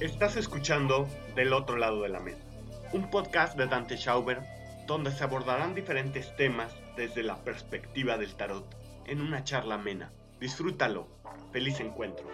Estás escuchando Del otro lado de la mesa, un podcast de Dante Schauber donde se abordarán diferentes temas desde la perspectiva del tarot en una charla amena. Disfrútalo. Feliz encuentro.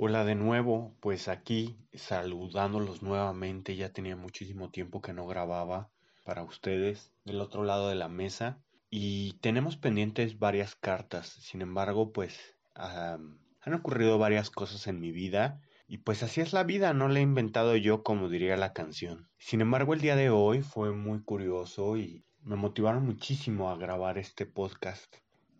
Hola de nuevo, pues aquí saludándolos nuevamente, ya tenía muchísimo tiempo que no grababa para ustedes del otro lado de la mesa y tenemos pendientes varias cartas, sin embargo pues han ocurrido varias cosas en mi vida y pues así es la vida, no la he inventado yo como diría la canción. Sin embargo el día de hoy fue muy curioso y me motivaron muchísimo a grabar este podcast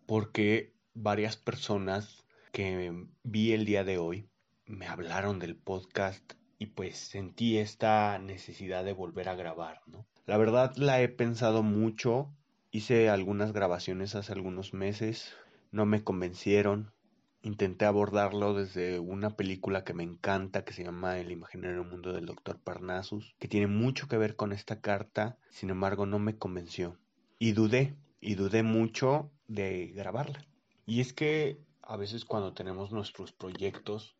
porque varias personas que vi el día de hoy me hablaron del podcast y pues sentí esta necesidad de volver a grabar, ¿no? La verdad la he pensado mucho, hice algunas grabaciones hace algunos meses, no me convencieron, intenté abordarlo desde una película que me encanta que se llama El imaginario mundo del Dr. Parnassus, que tiene mucho que ver con esta carta, sin embargo no me convenció. Y dudé, y dudé mucho de grabarla. Y es que a veces cuando tenemos nuestros proyectos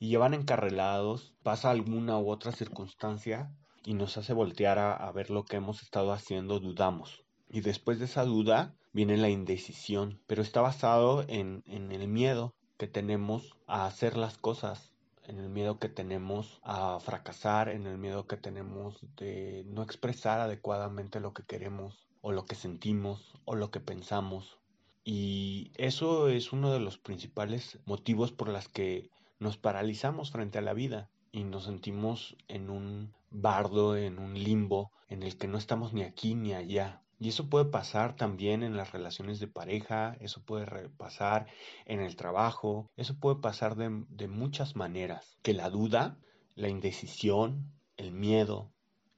y llevan encarrelados, pasa alguna u otra circunstancia y nos hace voltear a, ver lo que hemos estado haciendo, dudamos. Y después de esa duda viene la indecisión, pero está basado en, en el miedo que tenemos a hacer las cosas, en el miedo que tenemos a fracasar, en el miedo que tenemos de no expresar adecuadamente lo que queremos o lo que sentimos o lo que pensamos y eso es uno de los principales motivos por las que nos paralizamos frente a la vida y nos sentimos en un bardo, en un limbo, en el que no estamos ni aquí ni allá. Y eso puede pasar también en las relaciones de pareja, eso puede pasar en el trabajo, eso puede pasar de, de muchas maneras. Que la duda, la indecisión, el miedo,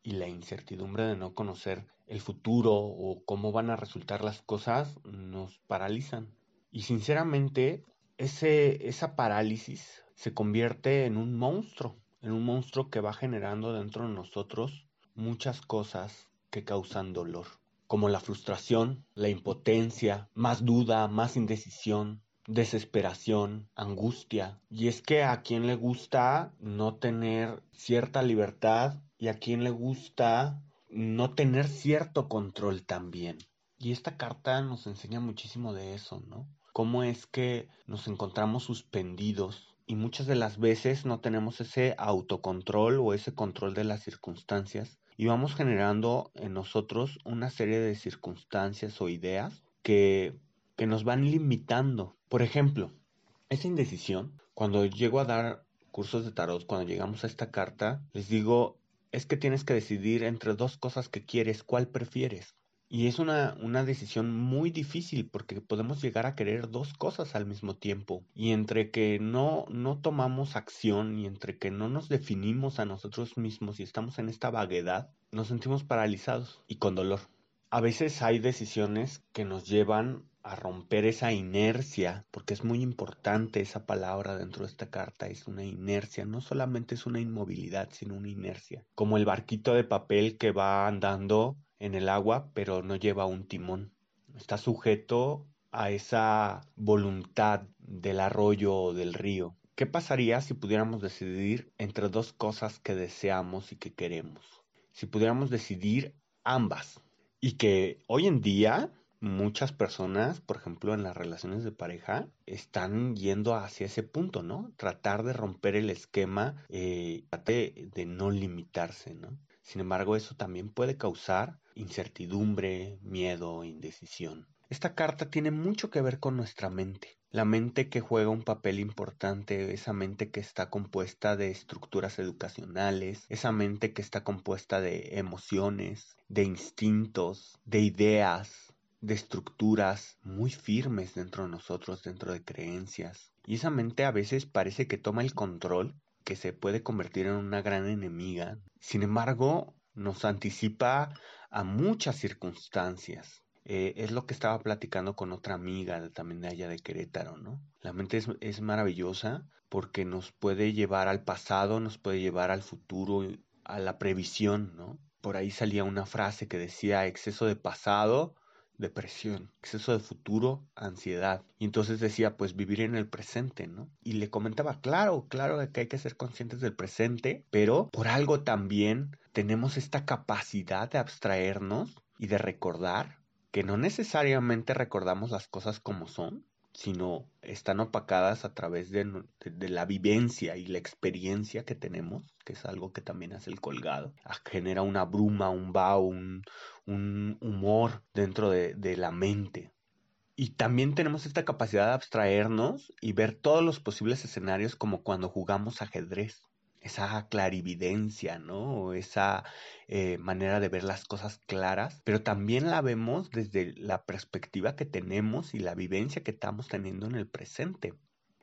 y la incertidumbre de no conocer el futuro o cómo van a resultar las cosas nos paralizan. Y sinceramente, ese, esa parálisis se convierte en un monstruo, en un monstruo que va generando dentro de nosotros muchas cosas que causan dolor, como la frustración, la impotencia, más duda, más indecisión, desesperación, angustia. Y es que a quien le gusta no tener cierta libertad y a quien le gusta no tener cierto control también. Y esta carta nos enseña muchísimo de eso, ¿no? Cómo es que nos encontramos suspendidos y muchas de las veces no tenemos ese autocontrol o ese control de las circunstancias y vamos generando en nosotros una serie de circunstancias o ideas que, que nos van limitando. Por ejemplo, esa indecisión, cuando llego a dar cursos de tarot, cuando llegamos a esta carta, les digo, es que tienes que decidir entre dos cosas que quieres, cuál prefieres. Y es una, una, decisión muy difícil porque podemos llegar a querer dos cosas al mismo tiempo. Y entre que no, no tomamos acción y entre que no nos definimos a nosotros mismos y estamos en esta vaguedad, nos sentimos paralizados y con dolor. A veces hay decisiones que nos llevan a romper esa inercia, porque es muy importante esa palabra dentro de esta carta, es una inercia, no solamente es una inmovilidad, sino una inercia, como el barquito de papel que va andando en el agua, pero no lleva un timón, está sujeto a esa voluntad del arroyo o del río. ¿Qué pasaría si pudiéramos decidir entre dos cosas que deseamos y que queremos? Si pudiéramos decidir ambas. Y que hoy en día muchas personas, por ejemplo, en las relaciones de pareja, están yendo hacia ese punto, ¿no? Tratar de romper el esquema, eh, de, de no limitarse, ¿no? Sin embargo, eso también puede causar incertidumbre, miedo, indecisión. Esta carta tiene mucho que ver con nuestra mente. La mente que juega un papel importante, esa mente que está compuesta de estructuras educacionales, esa mente que está compuesta de emociones, de instintos, de ideas, de estructuras muy firmes dentro de nosotros, dentro de creencias. Y esa mente a veces parece que toma el control, que se puede convertir en una gran enemiga. Sin embargo, nos anticipa a muchas circunstancias. eh, es lo que estaba platicando con otra amiga también de allá de Querétaro, ¿no? La mente es, es maravillosa porque nos puede llevar al pasado, nos puede llevar al futuro, a la previsión, ¿no? Por ahí salía una frase que decía exceso de pasado, depresión, exceso de futuro, ansiedad. Y entonces decía, pues vivir en el presente, ¿no? Y le comentaba, claro, claro que hay que ser conscientes del presente, pero por algo también tenemos esta capacidad de abstraernos y de recordar que no necesariamente recordamos las cosas como son, sino están opacadas a través de, la vivencia y la experiencia que tenemos, que es algo que también hace el colgado. Genera una bruma, un vaho, un, un humor dentro de, de la mente. Y también tenemos esta capacidad de abstraernos y ver todos los posibles escenarios como cuando jugamos ajedrez esa clarividencia, ¿no? Esa eh, manera de ver las cosas claras, pero también la vemos desde la perspectiva que tenemos y la vivencia que estamos teniendo en el presente.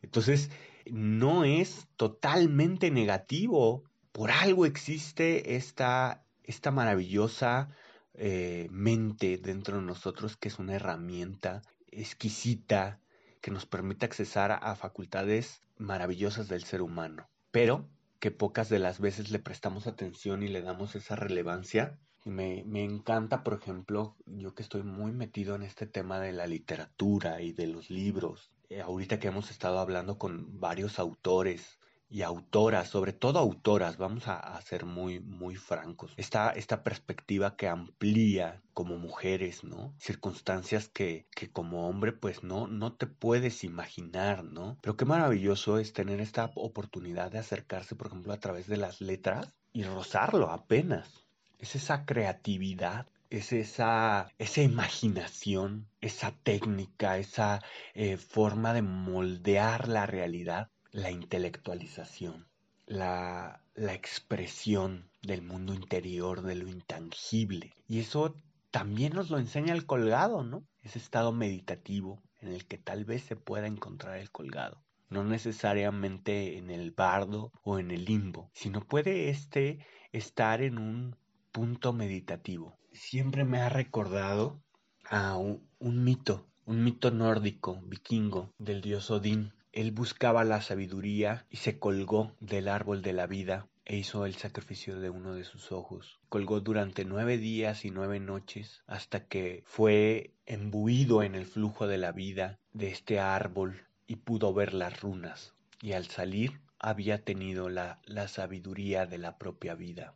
Entonces, no es totalmente negativo. Por algo existe esta, esta maravillosa eh, mente dentro de nosotros que es una herramienta exquisita que nos permite accesar a facultades maravillosas del ser humano. Pero que pocas de las veces le prestamos atención y le damos esa relevancia. Me, me encanta, por ejemplo, yo que estoy muy metido en este tema de la literatura y de los libros. Eh, ahorita que hemos estado hablando con varios autores y autoras, sobre todo autoras, vamos a, ser muy, muy francos. Esta, esta perspectiva que amplía como mujeres, ¿no? Circunstancias que, que como hombre pues no, no te puedes imaginar, ¿no? Pero qué maravilloso es tener esta oportunidad de acercarse, por ejemplo, a través de las letras y rozarlo apenas. Es esa creatividad es esa, esa imaginación, esa técnica, esa eh, forma de moldear la realidad la intelectualización, la, la expresión del mundo interior, de lo intangible. Y eso también nos lo enseña el colgado, ¿no? Ese estado meditativo en el que tal vez se pueda encontrar el colgado. No necesariamente en el bardo o en el limbo, sino puede este estar en un punto meditativo. Siempre me ha recordado a un, un mito, un mito nórdico, vikingo, del dios Odín, él buscaba la sabiduría y se colgó del árbol de la vida e hizo el sacrificio de uno de sus ojos. Colgó durante nueve días y nueve noches hasta que fue embuido en el flujo de la vida de este árbol y pudo ver las runas. Y al salir había tenido la, la sabiduría de la propia vida.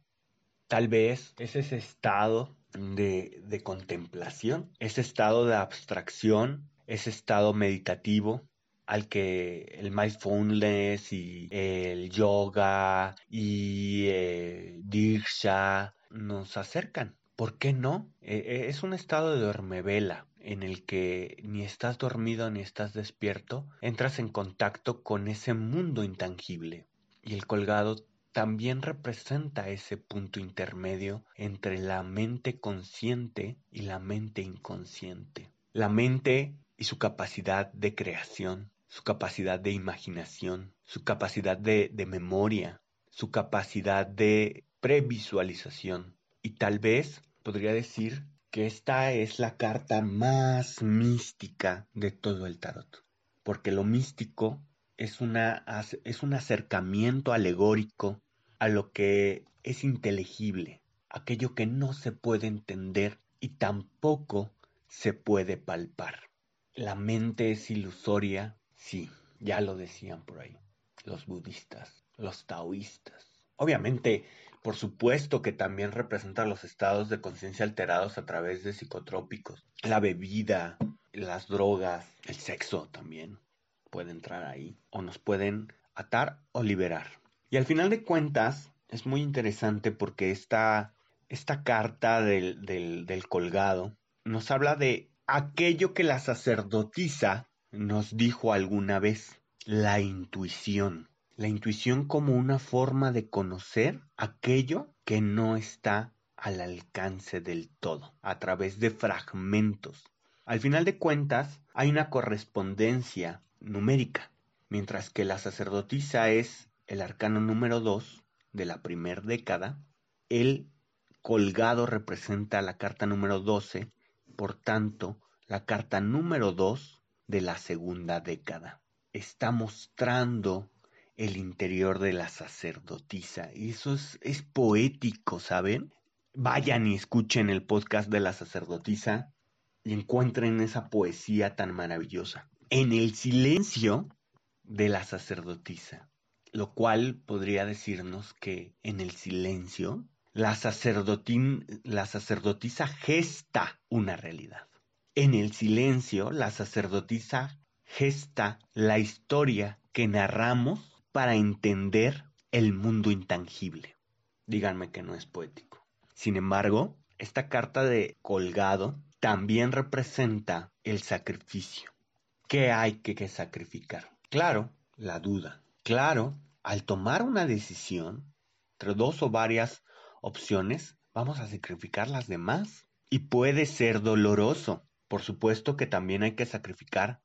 Tal vez es ese estado de, de contemplación, ese estado de abstracción, ese estado meditativo al que el mindfulness y el yoga y eh, diksha nos acercan. ¿Por qué no? E, e, es un estado de dormevela en el que ni estás dormido ni estás despierto, entras en contacto con ese mundo intangible. Y el colgado también representa ese punto intermedio entre la mente consciente y la mente inconsciente. La mente y su capacidad de creación su capacidad de imaginación, su capacidad de, memoria, su capacidad de previsualización. Y tal vez podría decir que esta es la carta más mística de todo el tarot, porque lo místico es, una, es un acercamiento alegórico a lo que es inteligible, aquello que no se puede entender y tampoco se puede palpar. La mente es ilusoria Sí, ya lo decían por ahí, los budistas, los taoístas. Obviamente, por supuesto que también representa los estados de conciencia alterados a través de psicotrópicos. La bebida, las drogas, el sexo también puede entrar ahí. O nos pueden atar o liberar. Y al final de cuentas, es muy interesante porque esta, esta carta del, del, del colgado nos habla de aquello que la sacerdotisa nos dijo alguna vez la intuición. La intuición como una forma de conocer aquello que no está al alcance del todo, a través de fragmentos. Al final de cuentas, hay una correspondencia numérica, mientras que la sacerdotisa es el arcano número 2 de la primera década, el colgado representa la carta número 12 por tanto, la carta número 2 de la segunda década. Está mostrando el interior de la sacerdotisa. Y eso es, es poético, ¿saben? Vayan y escuchen el podcast de la sacerdotisa y encuentren esa poesía tan maravillosa. En el silencio de la sacerdotisa, lo cual podría decirnos que en el silencio la, la sacerdotisa gesta una realidad. En el silencio, la sacerdotisa gesta la historia que narramos para entender el mundo intangible. Díganme que no es poético. Sin embargo, esta carta de colgado también representa el sacrificio. ¿Qué hay que, sacrificar? Claro, la duda. Claro, al tomar una decisión, entre dos o varias opciones, vamos a sacrificar las demás. Y puede ser doloroso. Por supuesto que también hay que sacrificar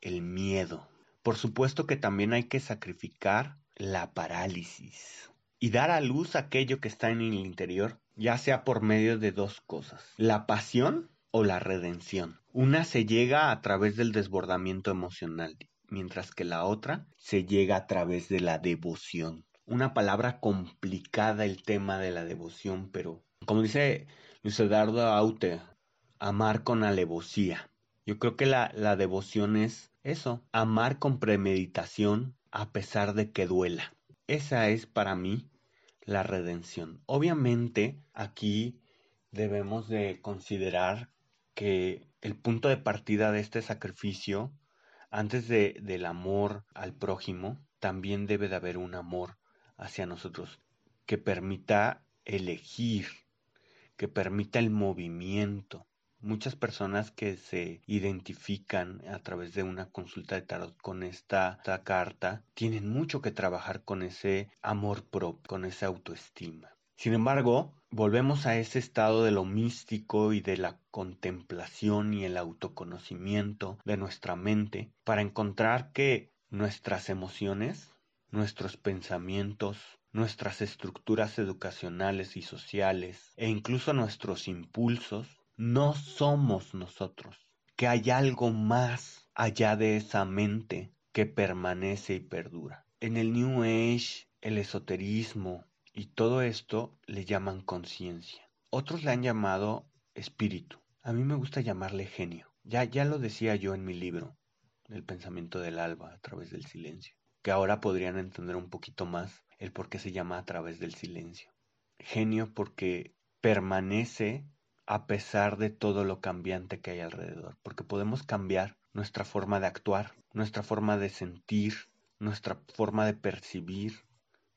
el miedo. Por supuesto que también hay que sacrificar la parálisis y dar a luz aquello que está en el interior, ya sea por medio de dos cosas, la pasión o la redención. Una se llega a través del desbordamiento emocional, mientras que la otra se llega a través de la devoción. Una palabra complicada el tema de la devoción, pero como dice Luis Eduardo Aute, amar con alevosía. Yo creo que la, la devoción es eso, amar con premeditación a pesar de que duela. Esa es para mí la redención. Obviamente aquí debemos de considerar que el punto de partida de este sacrificio, antes de, del amor al prójimo, también debe de haber un amor hacia nosotros que permita elegir, que permita el movimiento, muchas personas que se identifican a través de una consulta de tarot con esta, carta tienen mucho que trabajar con ese amor propio, con esa autoestima. Sin embargo, volvemos a ese estado de lo místico y de la contemplación y el autoconocimiento de nuestra mente para encontrar que nuestras emociones, nuestros pensamientos, nuestras estructuras educacionales y sociales e incluso nuestros impulsos no somos nosotros, que hay algo más allá de esa mente que permanece y perdura. En el New Age, el esoterismo y todo esto le llaman conciencia. Otros le han llamado espíritu. A mí me gusta llamarle genio. Ya, ya lo decía yo en mi libro, El pensamiento del alba a través del silencio, que ahora podrían entender un poquito más el por qué se llama a través del silencio. Genio porque permanece a pesar de todo lo cambiante que hay alrededor, porque podemos cambiar nuestra forma de actuar, nuestra forma de sentir, nuestra forma de percibir,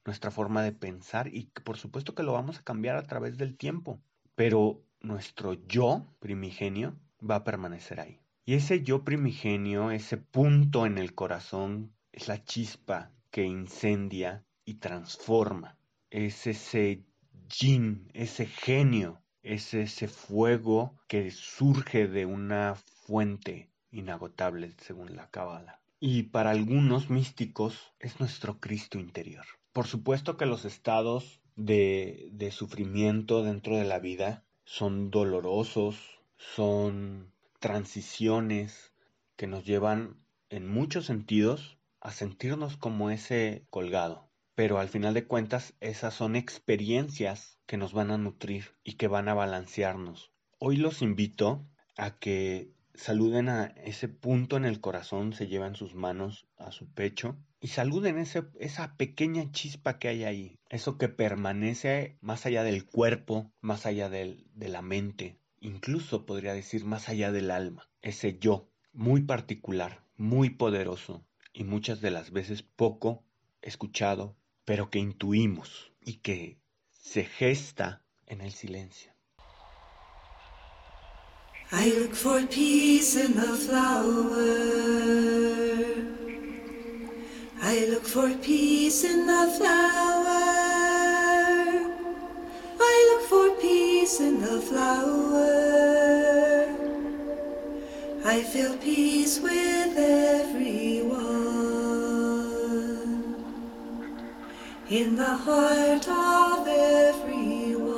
nuestra forma de pensar y por supuesto que lo vamos a cambiar a través del tiempo, pero nuestro yo primigenio va a permanecer ahí. Y ese yo primigenio, ese punto en el corazón, es la chispa que incendia y transforma. Es ese yin, ese genio es ese fuego que surge de una fuente inagotable según la cábala. Y para algunos místicos es nuestro Cristo interior. Por supuesto que los estados de, de sufrimiento dentro de la vida son dolorosos, son transiciones que nos llevan en muchos sentidos a sentirnos como ese colgado, pero al final de cuentas esas son experiencias que nos van a nutrir y que van a balancearnos. Hoy los invito a que saluden a ese punto en el corazón, se llevan sus manos a su pecho y saluden ese, esa pequeña chispa que hay ahí, eso que permanece más allá del cuerpo, más allá del, de la mente, incluso podría decir más allá del alma, ese yo muy particular, muy poderoso y muchas de las veces poco escuchado, pero que intuimos y que se gesta en el silencio. I look for peace in the flower. I look for peace in the flower. I look for peace in the flower. I feel peace with everyone. in the heart of everyone.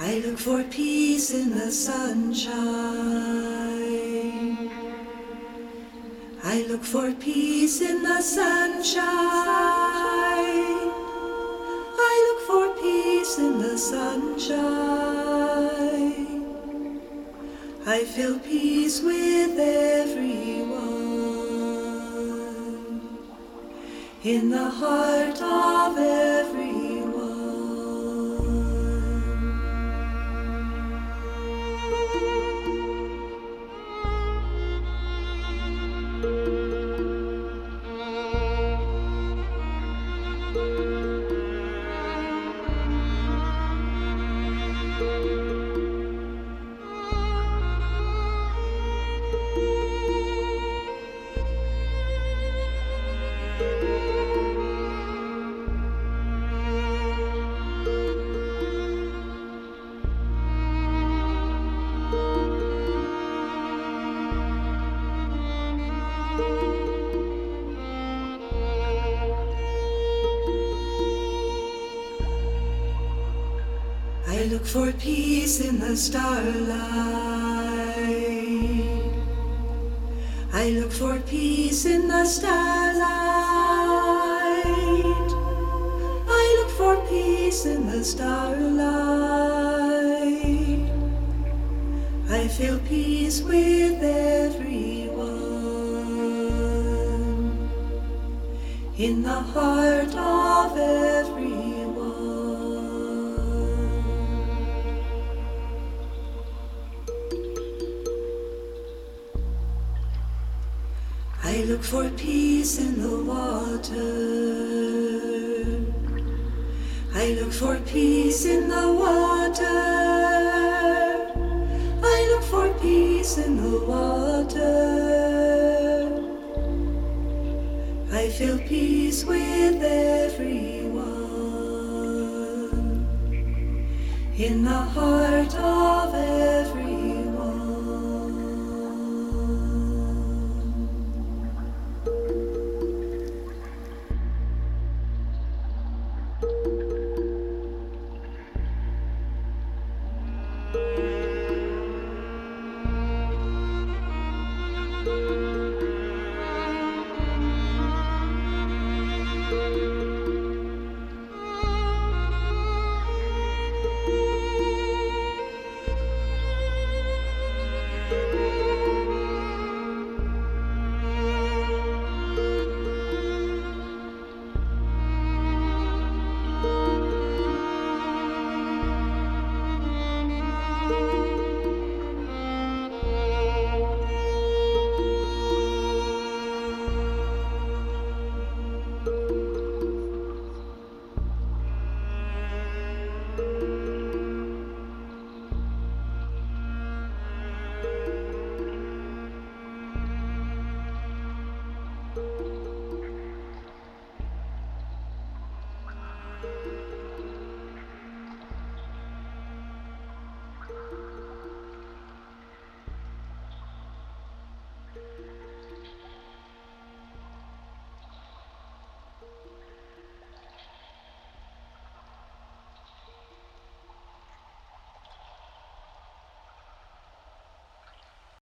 I look for peace in the sunshine. I look for peace in the sunshine. I look for peace in the sunshine. I feel peace with everyone in the heart of everyone. For peace in the starlight. I look for peace in the starlight. I look for peace in the starlight. I feel peace with everyone in the heart of everyone. Look for peace in the water. I look for peace in the water. I look for peace in the water. I feel peace with everyone in the heart of everyone.